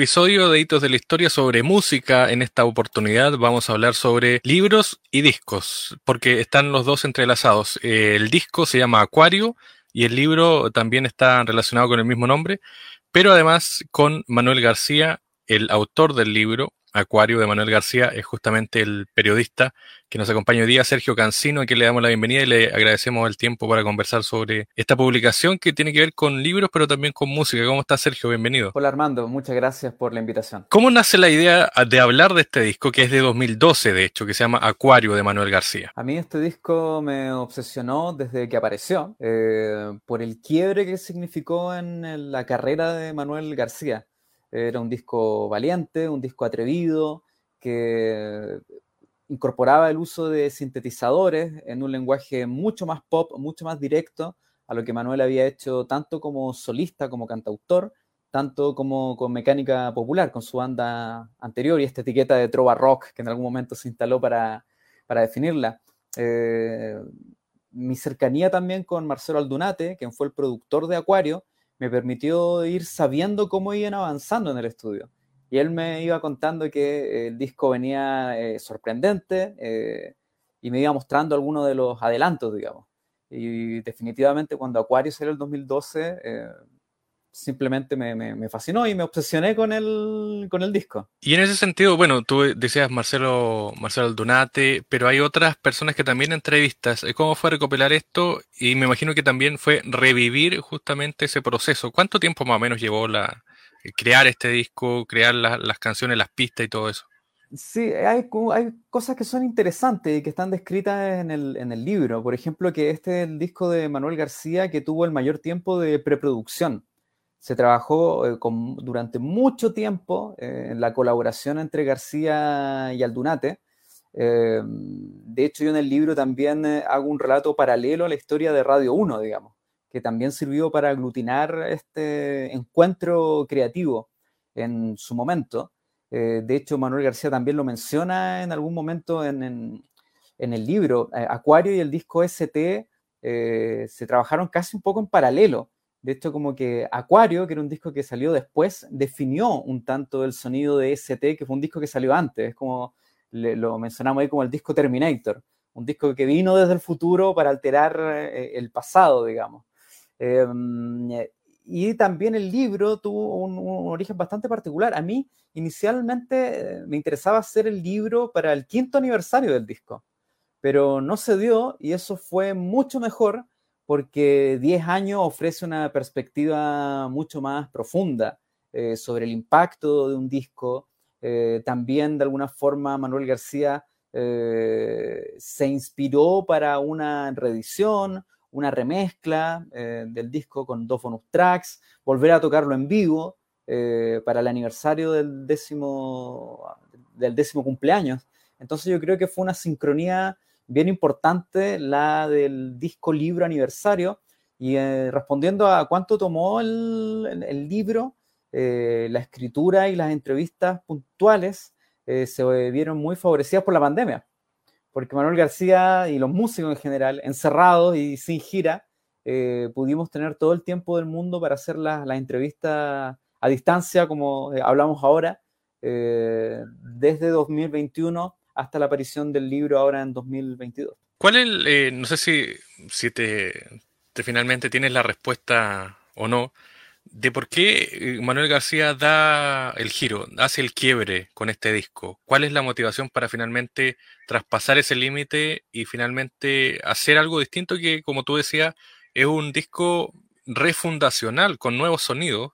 episodio de Hitos de la Historia sobre música. En esta oportunidad vamos a hablar sobre libros y discos, porque están los dos entrelazados. El disco se llama Acuario y el libro también está relacionado con el mismo nombre, pero además con Manuel García, el autor del libro, Acuario de Manuel García es justamente el periodista que nos acompaña hoy día, Sergio Cancino, a quien le damos la bienvenida y le agradecemos el tiempo para conversar sobre esta publicación que tiene que ver con libros, pero también con música. ¿Cómo estás, Sergio? Bienvenido. Hola, Armando. Muchas gracias por la invitación. ¿Cómo nace la idea de hablar de este disco, que es de 2012, de hecho, que se llama Acuario de Manuel García? A mí este disco me obsesionó desde que apareció, eh, por el quiebre que significó en la carrera de Manuel García. Era un disco valiente, un disco atrevido, que incorporaba el uso de sintetizadores en un lenguaje mucho más pop, mucho más directo a lo que Manuel había hecho tanto como solista, como cantautor, tanto como con mecánica popular, con su banda anterior y esta etiqueta de trova rock que en algún momento se instaló para, definirla. Eh, mi cercanía también con Marcelo Aldunate, quien fue el productor de Acuario, me permitió ir sabiendo cómo iban avanzando en el estudio. Y él me iba contando que el disco venía eh, sorprendente eh, y me iba mostrando algunos de los adelantos, digamos. Y definitivamente cuando Acuario salió el 2012, simplemente me, fascinó y me obsesioné con el, con el disco. Y en ese sentido, bueno, tú decías Marcelo, Marcelo Aldunate, pero hay otras personas que también entrevistas. ¿Cómo fue recopilar esto? Y me imagino que también fue revivir justamente ese proceso. ¿Cuánto tiempo más o menos llevó la, crear este disco, crear las canciones, las pistas y todo eso? Sí, hay, hay, cosas que son interesantes y que están descritas en el, en el libro. Por ejemplo, que este es el disco de Manuel García que tuvo el mayor tiempo de preproducción se trabajó eh, durante mucho tiempo eh, en la colaboración entre García y Aldunate. Eh, de hecho, yo en el libro también hago un relato paralelo a la historia de Radio 1, digamos, que también sirvió para aglutinar este encuentro creativo en su momento. de hecho, Manuel García también lo menciona en algún momento en, en el libro. Acuario y el disco ST se trabajaron casi un poco en paralelo de hecho, como que Acuario, que era un disco que salió después, definió un tanto el sonido de ST, que fue un disco que salió antes. Es como lo mencionamos ahí como el disco Terminator, un disco que vino desde el futuro para alterar eh, el pasado, digamos. Em, y también el libro tuvo un, origen bastante particular. A mí, inicialmente, eh, me interesaba hacer el libro para el quinto aniversario del disco, pero no se dio y eso fue mucho mejor porque 10 años ofrece una perspectiva mucho más profunda eh, sobre el impacto de un disco. Eh, también, de alguna forma, Manuel García eh, se inspiró para una reedición, una remezcla del disco con dos bonus tracks, volver a tocarlo en vivo para el aniversario del décimo, del décimo cumpleaños. Entonces yo creo que fue una sincronía bien importante la del disco libro aniversario. Y eh, respondiendo a cuánto tomó el, libro, eh, la escritura y las entrevistas puntuales eh, se vieron muy favorecidas por la pandemia. Porque Manuel García y los músicos en general, encerrados y sin gira, pudimos tener todo el tiempo del mundo para hacer las la entrevistas a distancia, como hablamos ahora, desde 2021 hasta la aparición del libro ahora en 2022. ¿Cuál es, el, eh, no sé si, si te, finalmente tienes la respuesta o no, de por qué eh, Manuel García da el giro, hace el quiebre con este disco? ¿Cuál es la motivación para finalmente traspasar ese límite y finalmente hacer algo distinto que, como tú decías, es un disco refundacional con nuevos sonidos,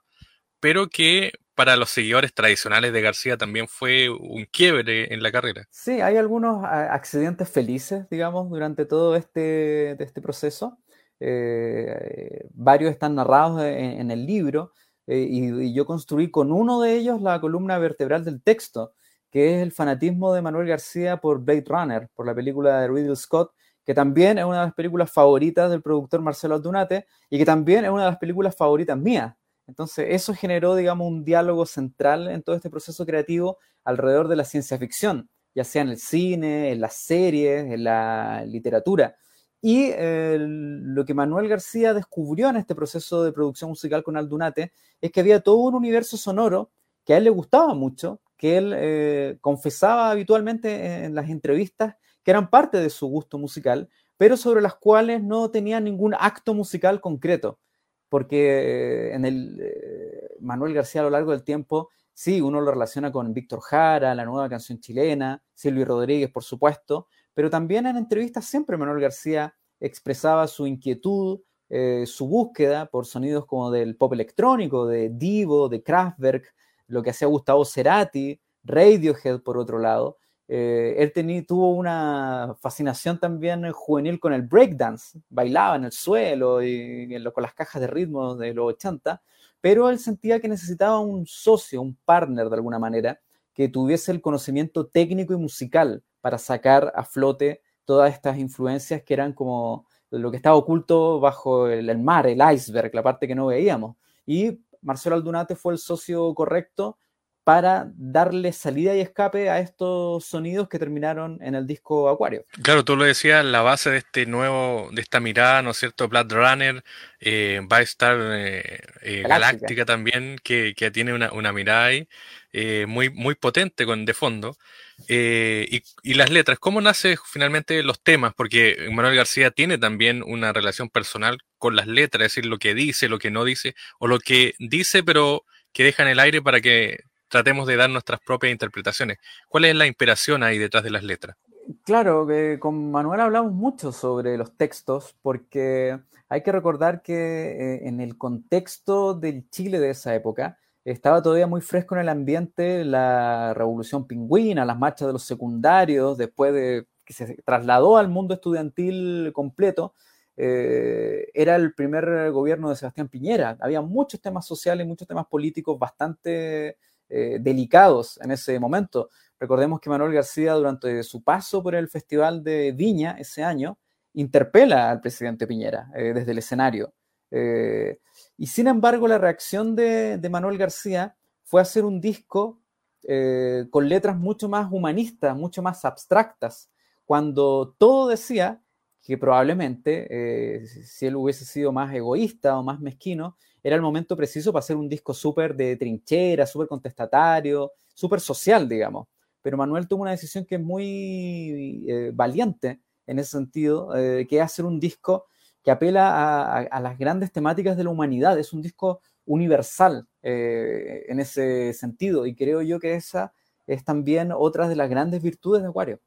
pero que para los seguidores tradicionales de García también fue un quiebre en la carrera. Sí, hay algunos accidentes felices, digamos, durante todo este, este proceso. Eh, varios están narrados en, el libro eh, y, yo construí con uno de ellos la columna vertebral del texto, que es el fanatismo de Manuel García por Blade Runner, por la película de Ridley Scott, que también es una de las películas favoritas del productor Marcelo Aldunate y que también es una de las películas favoritas mías. Entonces, eso generó, digamos, un diálogo central en todo este proceso creativo alrededor de la ciencia ficción, ya sea en el cine, en las series, en la literatura. Y eh, lo que Manuel García descubrió en este proceso de producción musical con Aldunate es que había todo un universo sonoro que a él le gustaba mucho, que él eh, confesaba habitualmente en las entrevistas que eran parte de su gusto musical, pero sobre las cuales no tenía ningún acto musical concreto, porque en el Manuel García a lo largo del tiempo Sí, uno lo relaciona con Víctor Jara, la nueva canción chilena, Silvio Rodríguez, por supuesto, pero también en entrevistas siempre Manuel García expresaba su inquietud, eh, su búsqueda por sonidos como del pop electrónico, de Divo, de Kraftwerk, lo que hacía Gustavo Cerati, Radiohead por otro lado. Eh, él tuvo una fascinación también juvenil con el breakdance, bailaba en el suelo y, con las cajas de ritmo de los 80 pero él sentía que necesitaba un socio, un partner de alguna manera, que tuviese el conocimiento técnico y musical para sacar a flote todas estas influencias que eran como lo que estaba oculto bajo el, mar, el iceberg, la parte que no veíamos. Y Marcelo Aldunate fue el socio correcto para darle salida y escape a estos sonidos que terminaron en el disco Acuario. Claro, tú lo decías, la base de este nuevo, de esta mirada, ¿no es cierto? Blood Runner, eh, va a estar eh, eh, Galáctica. también, que, tiene una, mirada ahí muy, muy potente con de fondo. Y, y, las letras, ¿cómo nace finalmente los temas? Porque Manuel García tiene también una relación personal con las letras, es decir, lo que dice, lo que no dice, o lo que dice pero que deja en el aire para que tratemos de dar nuestras propias interpretaciones. ¿Cuál es la inspiración ahí detrás de las letras? Claro, que con Manuel hablamos mucho sobre los textos porque hay que recordar que eh, en el contexto del Chile de esa época estaba todavía muy fresco en el ambiente la revolución pingüina, las marchas de los secundarios, después de que se trasladó al mundo estudiantil completo, eh, era el primer gobierno de Sebastián Piñera. Había muchos temas sociales, muchos temas políticos bastante eh, delicados en ese momento. Recordemos que Manuel García, durante su paso por el Festival de Viña ese año, interpela al presidente Piñera eh, desde el escenario. Eh, y sin embargo, la reacción de, Manuel García fue hacer un disco con letras mucho más humanistas, mucho más abstractas, cuando todo decía que probablemente si él hubiese sido más egoísta o más mezquino, era el momento preciso para hacer un disco súper de trinchera, súper contestatario, súper social, digamos. Pero Manuel tuvo una decisión que es muy eh, valiente en ese sentido, eh, que es hacer un disco que apela a, las grandes temáticas de la humanidad. Es un disco universal eh, en ese sentido y creo yo que esa es también otra de las grandes virtudes de Acuario.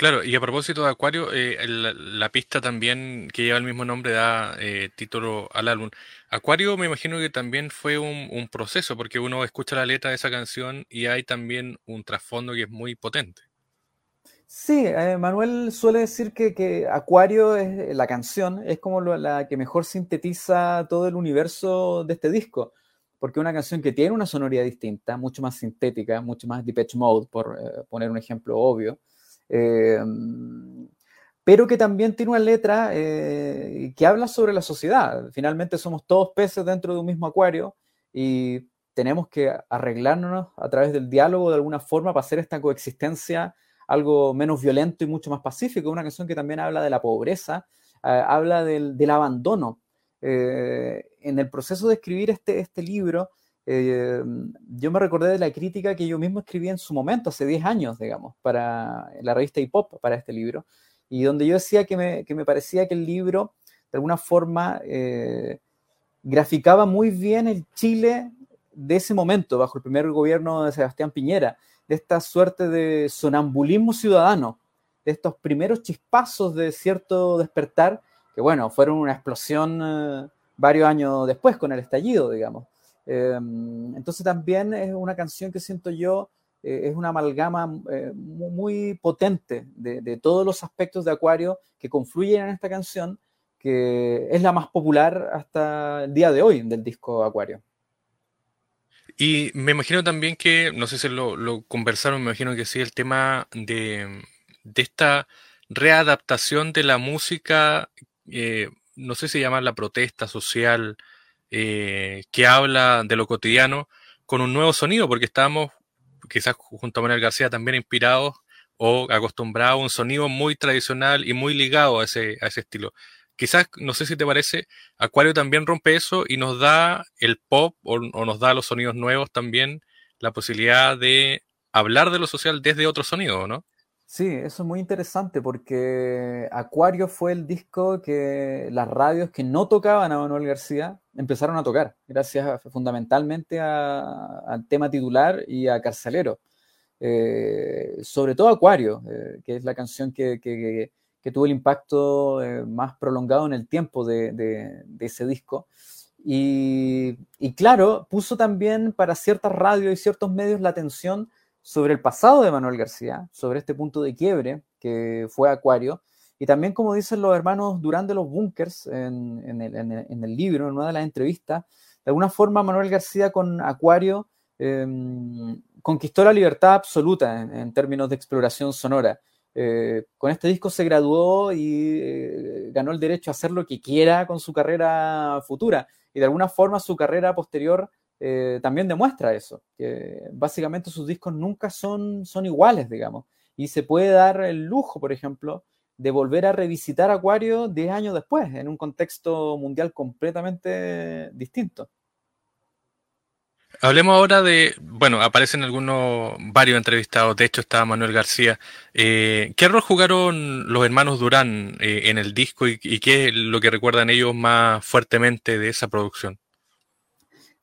Claro, y a propósito de Acuario, eh, la, pista también que lleva el mismo nombre da eh, título al álbum. Acuario me imagino que también fue un, proceso, porque uno escucha la letra de esa canción y hay también un trasfondo que es muy potente. Sí, eh, Manuel suele decir que, Acuario es la canción, es como la que mejor sintetiza todo el universo de este disco, porque es una canción que tiene una sonoridad distinta, mucho más sintética, mucho más Depeche Mode, por poner un ejemplo obvio eh, pero que también tiene una letra eh, que habla sobre la sociedad. Finalmente somos todos peces dentro de un mismo acuario y tenemos que arreglarnos a través del diálogo de alguna forma para hacer esta coexistencia algo menos violento y mucho más pacífico. Una canción que también habla de la pobreza, eh, habla del, abandono. en el proceso de escribir este, este libro, eh, yo me recordé de la crítica que yo mismo escribí en su momento, hace 10 años, digamos, para la revista Hip Hop, para este libro, y donde yo decía que me, que me parecía que el libro, de alguna forma, eh, graficaba muy bien el Chile de ese momento, bajo el primer gobierno de Sebastián Piñera, de esta suerte de sonambulismo ciudadano, de estos primeros chispazos de cierto despertar, que bueno, fueron una explosión eh, varios años después con el estallido, digamos. Em, entonces también es una canción que siento yo, eh, es una amalgama eh, muy potente de, todos los aspectos de Acuario que confluyen en esta canción, que es la más popular hasta el día de hoy del disco Acuario. Y me imagino también que, no sé si lo, conversaron, me imagino que sí, el tema de, esta readaptación de la música, eh, no sé si llama la protesta social, eh, que habla de lo cotidiano con un nuevo sonido, porque estábamos, quizás junto a Manuel García, también inspirados o acostumbrados a un sonido muy tradicional y muy ligado a ese, a ese estilo. quizás, no sé si te parece, Acuario también rompe eso y nos da el pop o, nos da los sonidos nuevos también la posibilidad de hablar de lo social desde otro sonido, ¿no? Sí, eso es muy interesante porque Acuario fue el disco que las radios que no tocaban a Manuel García empezaron a tocar, gracias fundamentalmente al tema titular y a Carcelero. Eh, sobre todo Acuario, eh, que es la canción que, tuvo el impacto eh, más prolongado en el tiempo de, ese disco. Y, y, claro, puso también para ciertas radios y ciertos medios la atención sobre el pasado de Manuel García, sobre este punto de quiebre que fue Acuario, y también como dicen los hermanos Durán de los Bunkers en, el, libro, en una de las entrevistas, de alguna forma Manuel García con Acuario em, conquistó la libertad absoluta en, términos de exploración sonora. Eh, con este disco se graduó y eh, ganó el derecho a hacer lo que quiera con su carrera futura. Y de alguna forma su carrera posterior eh, también demuestra eso, que básicamente sus discos nunca son, son iguales, digamos, y se puede dar el lujo, por ejemplo, de volver a revisitar Acuario 10 años después, en un contexto mundial completamente distinto. Hablemos ahora de, bueno, aparecen algunos, varios entrevistados, de hecho está Manuel García. Eh, ¿Qué rol jugaron los hermanos Durán eh, en el disco y, y, qué es lo que recuerdan ellos más fuertemente de esa producción?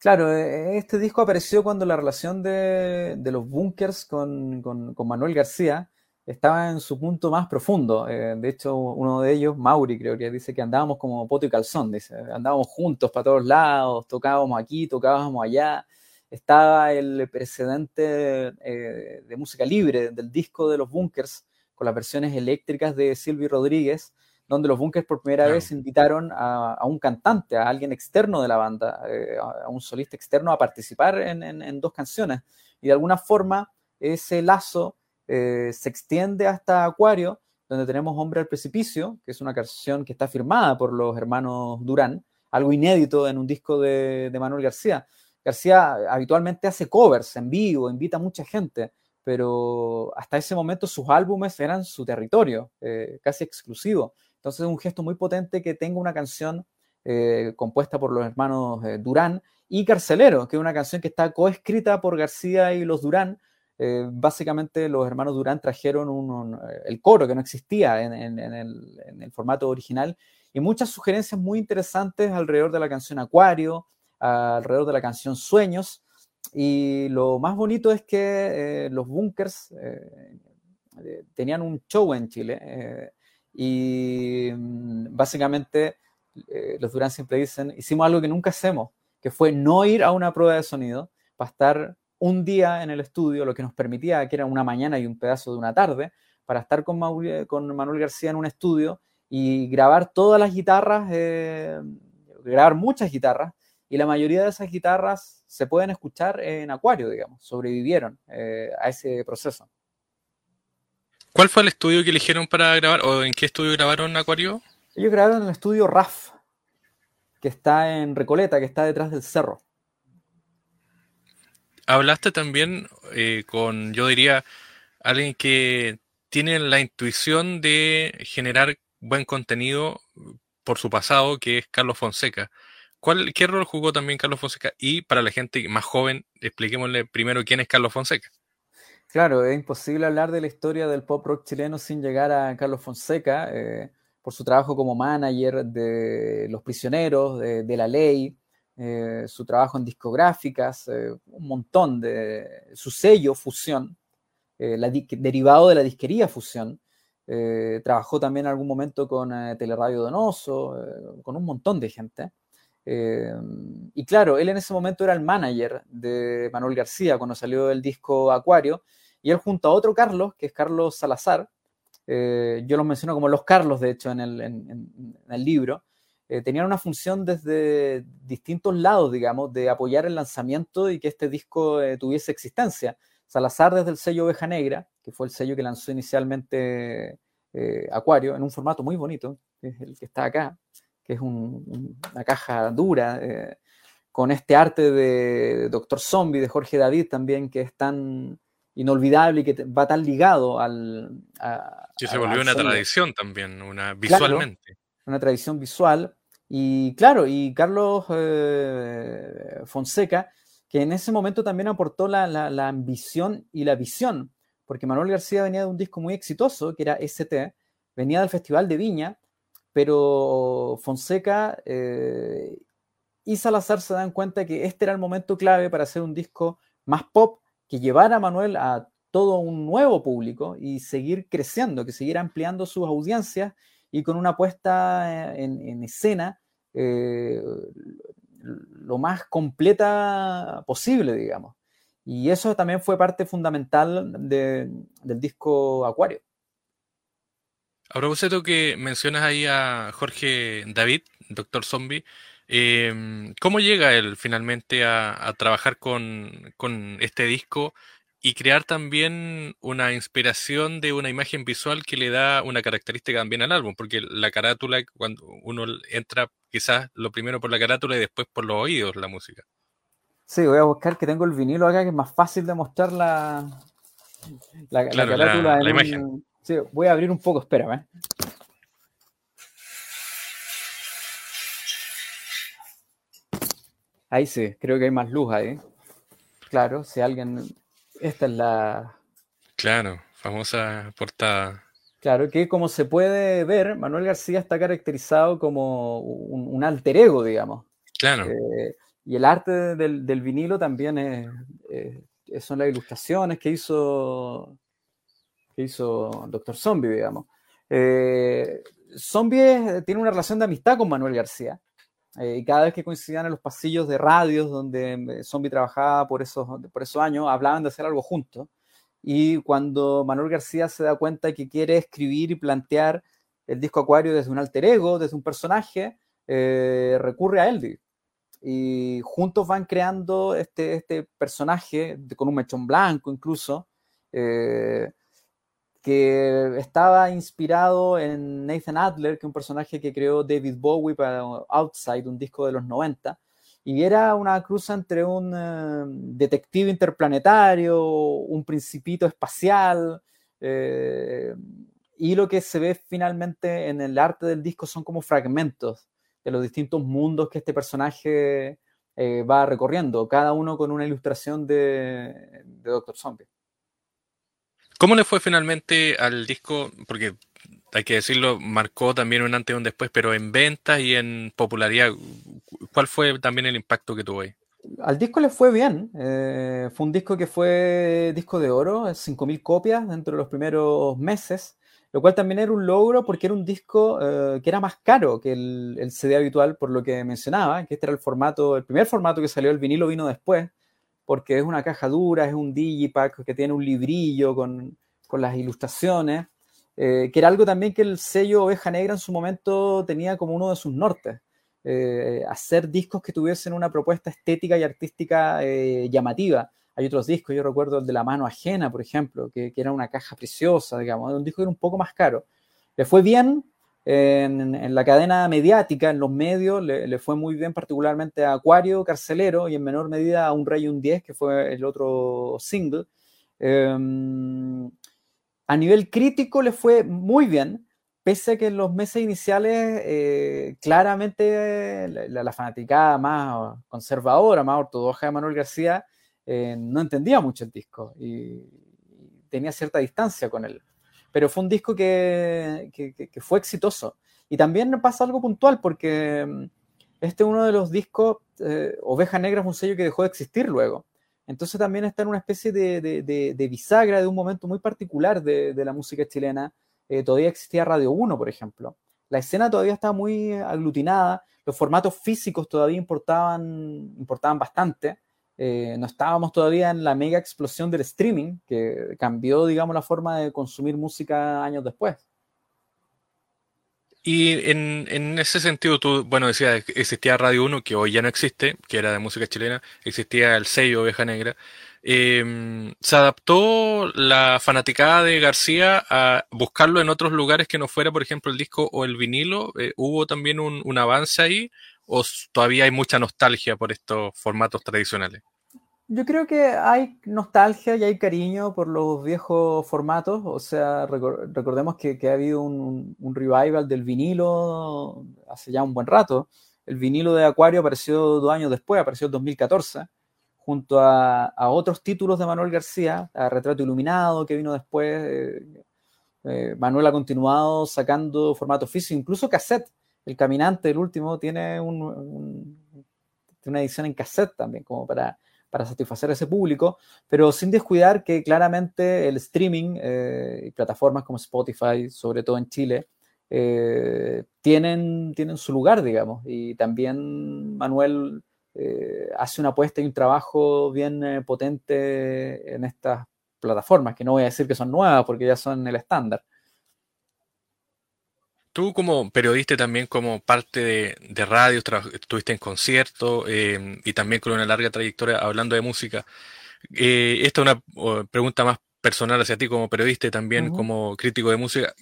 Claro, e, este disco apareció cuando la relación de, los bunkers con, Manuel García estaba en su punto más profundo. Eh, de hecho, uno de ellos, Mauri, creo que dice que andábamos como poto y calzón, dice, andábamos juntos para todos lados, tocábamos aquí, tocábamos allá. Estaba el precedente eh, de música libre del disco de los bunkers con las versiones eléctricas de Silvi Rodríguez, donde los Bunkers por primera vez invitaron a, un cantante, a alguien externo de la banda, eh, a un solista externo a participar en, dos canciones. Y de alguna forma ese lazo eh, se extiende hasta Acuario, donde tenemos Hombre al Precipicio, que es una canción que está firmada por los hermanos Durán, algo inédito en un disco de, Manuel García. García habitualmente hace covers en vivo, invita a mucha gente, pero hasta ese momento sus álbumes eran su territorio, eh, casi exclusivo. Entonces es un gesto muy potente que tenga una canción eh, compuesta por los hermanos eh, Durán y Carcelero, que es una canción que está coescrita por García y los Durán. Eh, básicamente los hermanos Durán trajeron el coro que no existía en, el, formato original y muchas sugerencias muy interesantes alrededor de la canción Acuario, alrededor de la canción Sueños. Y lo más bonito es que los Bunkers tenían un show en Chile y mm, básicamente eh, los Durán siempre dicen, hicimos algo que nunca hacemos, que fue no ir a una prueba de sonido para estar un día en el estudio, lo que nos permitía que era una mañana y un pedazo de una tarde, para estar con, Manuel García en un estudio y grabar todas las guitarras, eh, grabar muchas guitarras, y la mayoría de esas guitarras se pueden escuchar en Acuario, digamos, sobrevivieron eh, a ese proceso. ¿Cuál fue el estudio que eligieron para grabar o en qué estudio grabaron Acuario? Ellos grabaron en el estudio RAF, que está en Recoleta, que está detrás del cerro. Hablaste también eh, con, yo diría, alguien que tiene la intuición de generar buen contenido por su pasado, que es Carlos Fonseca. ¿Cuál, ¿Qué rol jugó también Carlos Fonseca? Y para la gente más joven, expliquémosle primero quién es Carlos Fonseca. Claro, es imposible hablar de la historia del pop rock chileno sin llegar a Carlos Fonseca, eh, por su trabajo como manager de Los Prisioneros, de, La Ley, eh, su trabajo en discográficas, eh, un montón de su sello Fusión, derivado de la disquería Fusión. trabajó también en algún momento con Teleradio Donoso, con un montón de gente. y claro, él en ese momento era el manager de Manuel García cuando salió el disco Acuario y él junto a otro Carlos, que es Carlos Salazar, eh, yo los menciono como los Carlos, de hecho, en el, libro, eh, tenían una función desde distintos lados, digamos, de apoyar el lanzamiento y que este disco eh, tuviese existencia. Salazar desde el sello Oveja Negra, que fue el sello que lanzó inicialmente Acuario, en un formato muy bonito, que es el que está acá, que es una caja dura, con este arte de Doctor Zombie, de Jorge David también, que es tan inolvidable y que va tan ligado al... A, sí, se volvió una tradición también, una visualmente. una tradición visual. Y claro, y Carlos eh, Fonseca, que en ese momento también aportó la, la, ambición y la visión, porque Manuel García venía de un disco muy exitoso, que era ST, venía del Festival de Viña, pero Fonseca eh, y Salazar se dan cuenta que este era el momento clave para hacer un disco más pop que llevara a Manuel a todo un nuevo público y seguir creciendo, que seguir ampliando sus audiencias y con una puesta en, escena eh, lo más completa posible, digamos. Y eso también fue parte fundamental del disco Acuario. A propósito que mencionas ahí a Jorge David, Doctor Zombie, em, ¿cómo llega él finalmente a, trabajar con, con, este disco y crear también una inspiración de una imagen visual que le da una característica también al álbum? Porque la carátula, cuando uno entra quizás lo primero por la carátula y después por los oídos la música. Sí, voy a buscar que tengo el vinilo acá, que es más fácil de mostrar la, la, carátula. La, imagen. Sí, voy a abrir un poco, espérame. Ahí sí, creo que hay más luz ahí. Claro, si alguien. Esta es la. Claro, famosa portada. Claro, que como se puede ver, Manuel García está caracterizado como un, alter ego, digamos. Claro. Eh, y el arte del, vinilo también es, son las ilustraciones que hizo que hizo Doctor Zombie, digamos. Eh, Zombie tiene una relación de amistad con Manuel García. Eh, y cada vez que coincidían en los pasillos de radios donde eh, Zombie trabajaba por esos, por esos años, hablaban de hacer algo juntos. Y cuando Manuel García se da cuenta que quiere escribir y plantear el disco Acuario desde un alter ego, desde un personaje, recurre a él. Y juntos van creando este, este personaje con un mechón blanco incluso, que estaba inspirado en Nathan Adler, que es un personaje que creó David Bowie para Outside, un disco de los 90, y era una cruz entre un eh, detective interplanetario, un principito espacial, eh, y lo que se ve finalmente en el arte del disco son como fragmentos de los distintos mundos que este personaje eh, va recorriendo, cada uno con una ilustración de, de Doctor Zombie. ¿Cómo le fue finalmente al disco? Porque hay que decirlo, marcó también un antes y un después, pero en ventas y en popularidad, ¿cuál fue también el impacto que tuvo ahí? Al disco le fue bien. Eh, fue un disco que fue disco de oro, 5.000 copias dentro de los primeros meses, lo cual también era un logro porque era un disco eh, que era más caro que el, el, CD habitual, por lo que mencionaba, que este era el formato, el primer formato que salió, el vinilo vino después porque es una caja dura, es un digipack que tiene un librillo con, las ilustraciones, eh, que era algo también que el sello Oveja Negra en su momento tenía como uno de sus nortes. Eh, hacer discos que tuviesen una propuesta estética y artística eh, llamativa. Hay otros discos, yo recuerdo el de La Mano Ajena, por ejemplo, que, que era una caja preciosa, digamos, un disco que era un poco más caro. Le fue bien, en, la cadena mediática, en los medios, le, fue muy bien particularmente a Acuario, Carcelero y en menor medida a Un Rey y un 10, que fue el otro single. Em, a nivel crítico le fue muy bien, pese a que en los meses iniciales eh, claramente la, fanaticada más conservadora, más ortodoxa de Manuel García eh, no entendía mucho el disco y tenía cierta distancia con él pero fue un disco que, fue exitoso. Y también pasa algo puntual, porque mm, este es uno de los discos, eh, Oveja Negra es un sello que dejó de existir luego. Entonces también está en una especie de, bisagra de un momento muy particular de, la música chilena. Eh, todavía existía Radio 1, por ejemplo. La escena todavía estaba muy aglutinada, los formatos físicos todavía importaban, importaban bastante. Eh, no estábamos todavía en la mega explosión del streaming, que cambió, digamos, la forma de consumir música años después. Y en, ese sentido, tú, bueno, decías, existía Radio 1, que hoy ya no existe, que era de música chilena, existía el sello Oveja Negra. Em, ¿Se adaptó la fanaticada de García a buscarlo en otros lugares que no fuera, por ejemplo, el disco o el vinilo? Eh, ¿Hubo también un, un avance ahí? O todavía hay mucha nostalgia por estos formatos tradicionales? Yo creo que hay nostalgia y hay cariño por los viejos formatos. O sea, recordemos que, ha habido un, revival del vinilo hace ya un buen rato. El vinilo de Acuario apareció dos años después, apareció en 2014, junto a, otros títulos de Manuel García, a Retrato Iluminado, que vino después. Eh, eh, Manuel ha continuado sacando formato físico, incluso cassette. El Caminante, el último, tiene una edición en cassette también, como para satisfacer a ese público, pero sin descuidar que claramente el streaming eh, y plataformas como Spotify, sobre todo en Chile, eh, tienen, tienen su lugar, digamos. Y también Manuel eh, hace una apuesta y un trabajo bien potente en estas plataformas, que no voy a decir que son nuevas porque ya son el estándar. Tú como periodista también como parte de, radio, estuviste en conciertos em, y también con una larga trayectoria hablando de música. Eh, esta es una pregunta más personal hacia ti como periodista y también como crítico de música.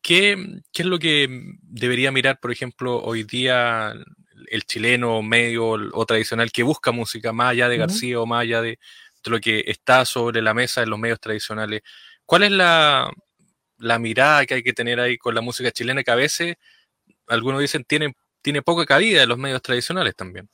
¿Qué, es lo que debería mirar, por ejemplo, hoy día el chileno medio o tradicional que busca música, más allá de García o más allá de lo que está sobre la mesa en los medios tradicionales? ¿Cuál es la, la mirada que hay que tener ahí con la música chilena, que a veces, algunos dicen, tiene, tiene poca cabida en los medios tradicionales también.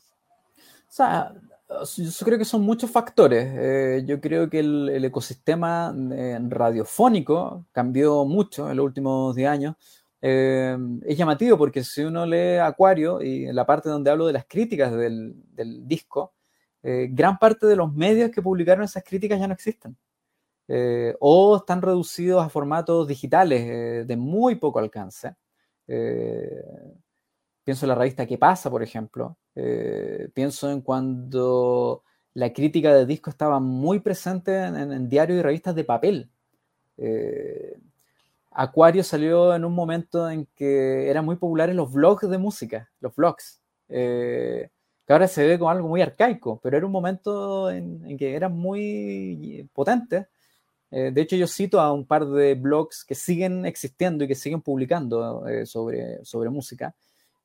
O sea, yo creo que son muchos factores. Eh, yo creo que el, ecosistema eh, radiofónico cambió mucho en los últimos 10 años. Eh, es llamativo porque si uno lee Acuario y en la parte donde hablo de las críticas del, del disco, gran parte de los medios que publicaron esas críticas ya no existen. Eh, o están reducidos a formatos digitales eh, de muy poco alcance. Eh, pienso en la revista ¿Qué pasa, por ejemplo? pienso en cuando la crítica de disco estaba muy presente en, diarios y revistas de papel. Acuario salió en un momento en que eran muy populares los vlogs de música, los vlogs. que ahora se ve como algo muy arcaico, pero era un momento en, en que eran muy potentes eh, de hecho, yo cito a un par de blogs que siguen existiendo y que siguen publicando eh, sobre, sobre música.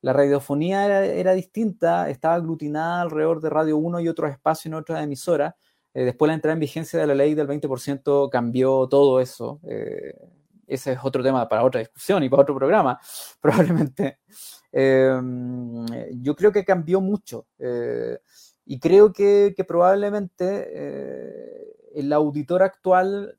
La radiofonía era, distinta, estaba aglutinada alrededor de Radio 1 y otros espacios en otras emisoras. Eh, después la entrada en vigencia de la ley del 20% cambió todo eso. ese es otro tema para otra discusión y para otro programa, probablemente. yo creo que cambió mucho y creo que probablemente el auditor actual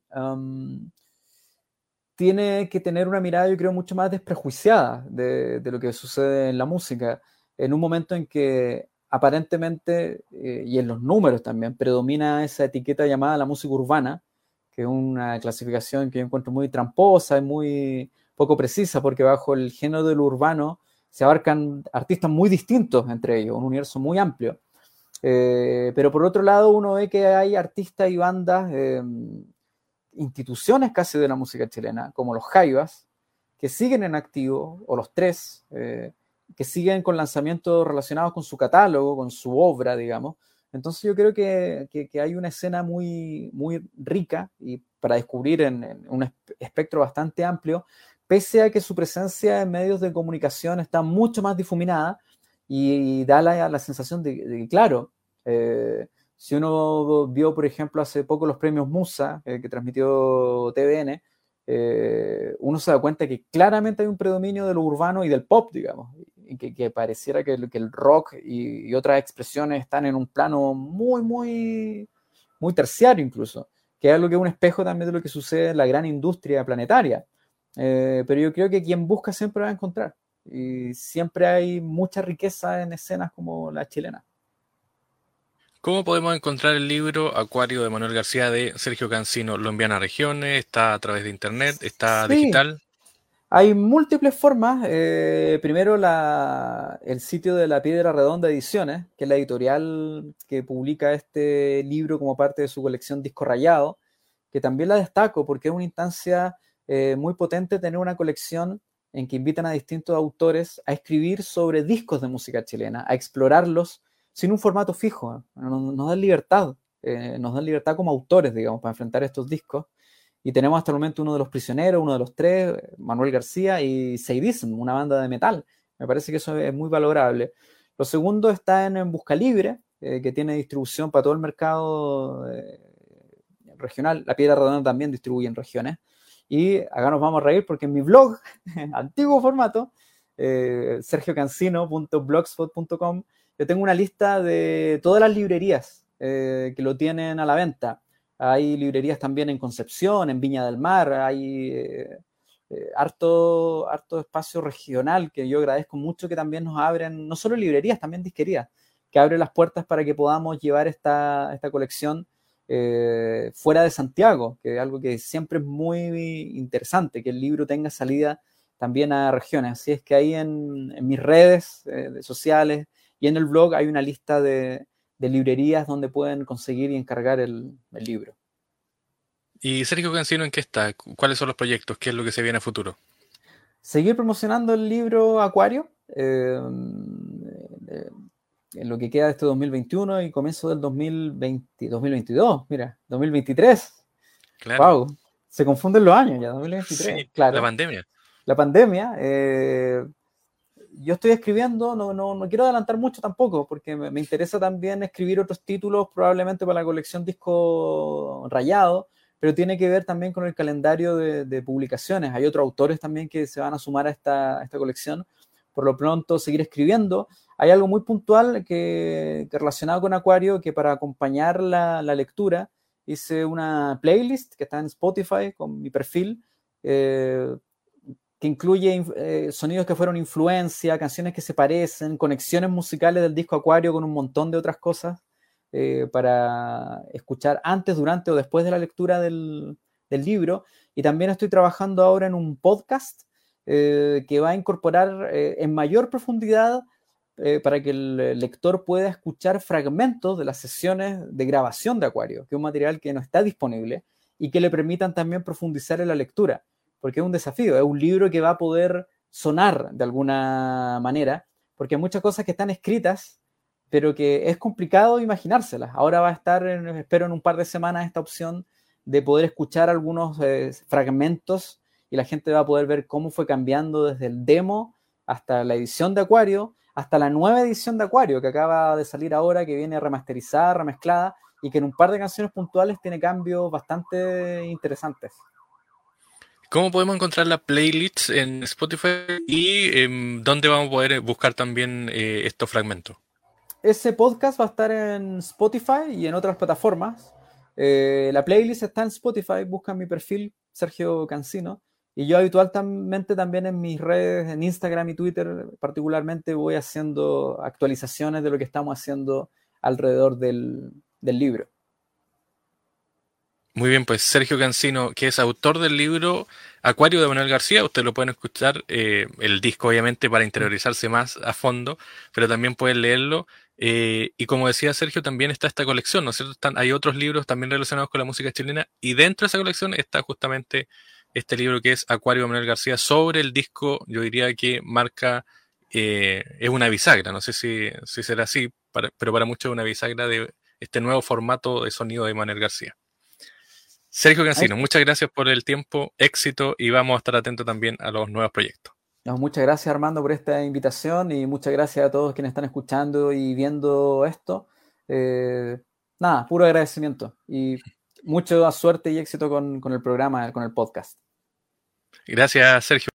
tiene que tener una mirada, yo creo, mucho más desprejuiciada de, lo que sucede en la música, en un momento en que aparentemente, eh, y en los números también, predomina esa etiqueta llamada la música urbana, que es una clasificación que yo encuentro muy tramposa y muy poco precisa, porque bajo el género del urbano se abarcan artistas muy distintos entre ellos, un universo muy amplio. Eh, pero por otro lado, uno ve que hay artistas y bandas, eh, instituciones casi de la música chilena, como los Jaivas, que siguen en activo, o los tres, eh, que siguen con lanzamientos relacionados con su catálogo, con su obra, digamos. Entonces yo creo que, que, hay una escena muy, muy rica y para descubrir en, un espectro bastante amplio, pese a que su presencia en medios de comunicación está mucho más difuminada y, da la, la sensación de, que, claro, eh, si uno vio, por ejemplo, hace poco los premios Musa eh, que transmitió TVN, eh, uno se da cuenta que claramente hay un predominio de lo urbano y del pop, digamos, y que, pareciera que, el rock y, otras expresiones están en un plano muy, muy, muy terciario incluso, que es algo que es un espejo también de lo que sucede en la gran industria planetaria. pero yo creo que quien busca siempre va a encontrar. Y siempre hay mucha riqueza en escenas como la chilena. ¿Cómo podemos encontrar el libro Acuario de Manuel García de Sergio Cancino? ¿Lo envían a regiones? ¿Está a través de internet? ¿Está digital? Hay múltiples formas. Eh, primero, el sitio de La Piedra Redonda Ediciones, que es la editorial que publica este libro como parte de su colección Disco Rayado, que también la destaco porque es una instancia eh, muy potente tener una colección en que invitan a distintos autores a escribir sobre discos de música chilena, a explorarlos sin un formato fijo. Nos, dan libertad, eh, nos dan libertad como autores, digamos, para enfrentar estos discos. Y tenemos hasta el momento uno de los prisioneros, uno de los tres, Manuel García y Seidism, una banda de metal. Me parece que eso es muy valorable. Lo segundo está en, Busca Libre, que tiene distribución para todo el mercado regional. La Piedra Redonda también distribuye en regiones. Y acá nos vamos a reír porque en mi blog, antiguo formato, eh, sergiocancino.blogspot.com, yo tengo una lista de todas las librerías eh, que lo tienen a la venta. Hay librerías también en Concepción, en Viña del Mar, hay eh, eh, harto, harto espacio regional que yo agradezco mucho que también nos abren, no solo librerías, también disquerías, que abren las puertas para que podamos llevar esta, esta colección eh, fuera de Santiago, que es algo que siempre es muy interesante, que el libro tenga salida también a regiones. Así es que ahí en, mis redes eh, sociales y en el blog hay una lista de, librerías donde pueden conseguir y encargar el, libro. ¿Y Sergio Cancino en qué está? ¿Cuáles son los proyectos? ¿Qué es lo que se viene a futuro? Seguir promocionando el libro Acuario. Eh, en lo que queda de este 2021 y comienzo del 2020, 2022, mira, 2023. Claro. Wow, se confunden los años ya, 2023. claro. La pandemia. La pandemia. Eh, yo estoy escribiendo, no, no, no, quiero adelantar mucho tampoco, porque me, interesa también escribir otros títulos, probablemente para la colección Disco Rayado, pero tiene que ver también con el calendario de, publicaciones. Hay otros autores también que se van a sumar a esta, esta colección. Por lo pronto, seguir escribiendo hay algo muy puntual que, relacionado con Acuario, que para acompañar la, lectura hice una playlist que está en Spotify con mi perfil, eh, que incluye eh, sonidos que fueron influencia, canciones que se parecen, conexiones musicales del disco Acuario con un montón de otras cosas eh, para escuchar antes, durante o después de la lectura del, libro. Y también estoy trabajando ahora en un podcast que va a incorporar en mayor profundidad eh, para que el lector pueda escuchar fragmentos de las sesiones de grabación de Acuario, que es un material que no está disponible y que le permitan también profundizar en la lectura, porque es un desafío, es un libro que va a poder sonar de alguna manera, porque hay muchas cosas que están escritas, pero que es complicado imaginárselas. Ahora va a estar, espero en un par de semanas, esta opción de poder escuchar algunos eh, fragmentos y la gente va a poder ver cómo fue cambiando desde el demo hasta la edición de Acuario hasta la nueva edición de Acuario, que acaba de salir ahora, que viene remasterizada, remezclada, y que en un par de canciones puntuales tiene cambios bastante interesantes. ¿Cómo podemos encontrar la playlist en Spotify y em, dónde vamos a poder buscar también eh, estos fragmentos? Ese podcast va a estar en Spotify y en otras plataformas. Eh, la playlist está en Spotify, busca mi perfil, Sergio Cancino. Y yo habitualmente también en mis redes, en Instagram y Twitter particularmente, voy haciendo actualizaciones de lo que estamos haciendo alrededor del, libro. Muy bien, pues Sergio Cancino, que es autor del libro Acuario de Manuel García, ustedes lo pueden escuchar, eh, el disco obviamente para interiorizarse más a fondo, pero también pueden leerlo. Eh, y como decía Sergio, también está esta colección, ¿no es cierto? hay otros libros también relacionados con la música chilena y dentro de esa colección está justamente este libro que es Acuario de Manuel García sobre el disco, yo diría que marca, eh, es una bisagra, no sé si, será así, pero para muchos es una bisagra de este nuevo formato de sonido de Manuel García. Sergio Cancino, muchas gracias por el tiempo, éxito y vamos a estar atentos también a los nuevos proyectos. muchas gracias Armando por esta invitación y muchas gracias a todos quienes están escuchando y viendo esto. Eh, nada, puro agradecimiento y mucha suerte y éxito con el programa, con el podcast. Gracias, Sergio.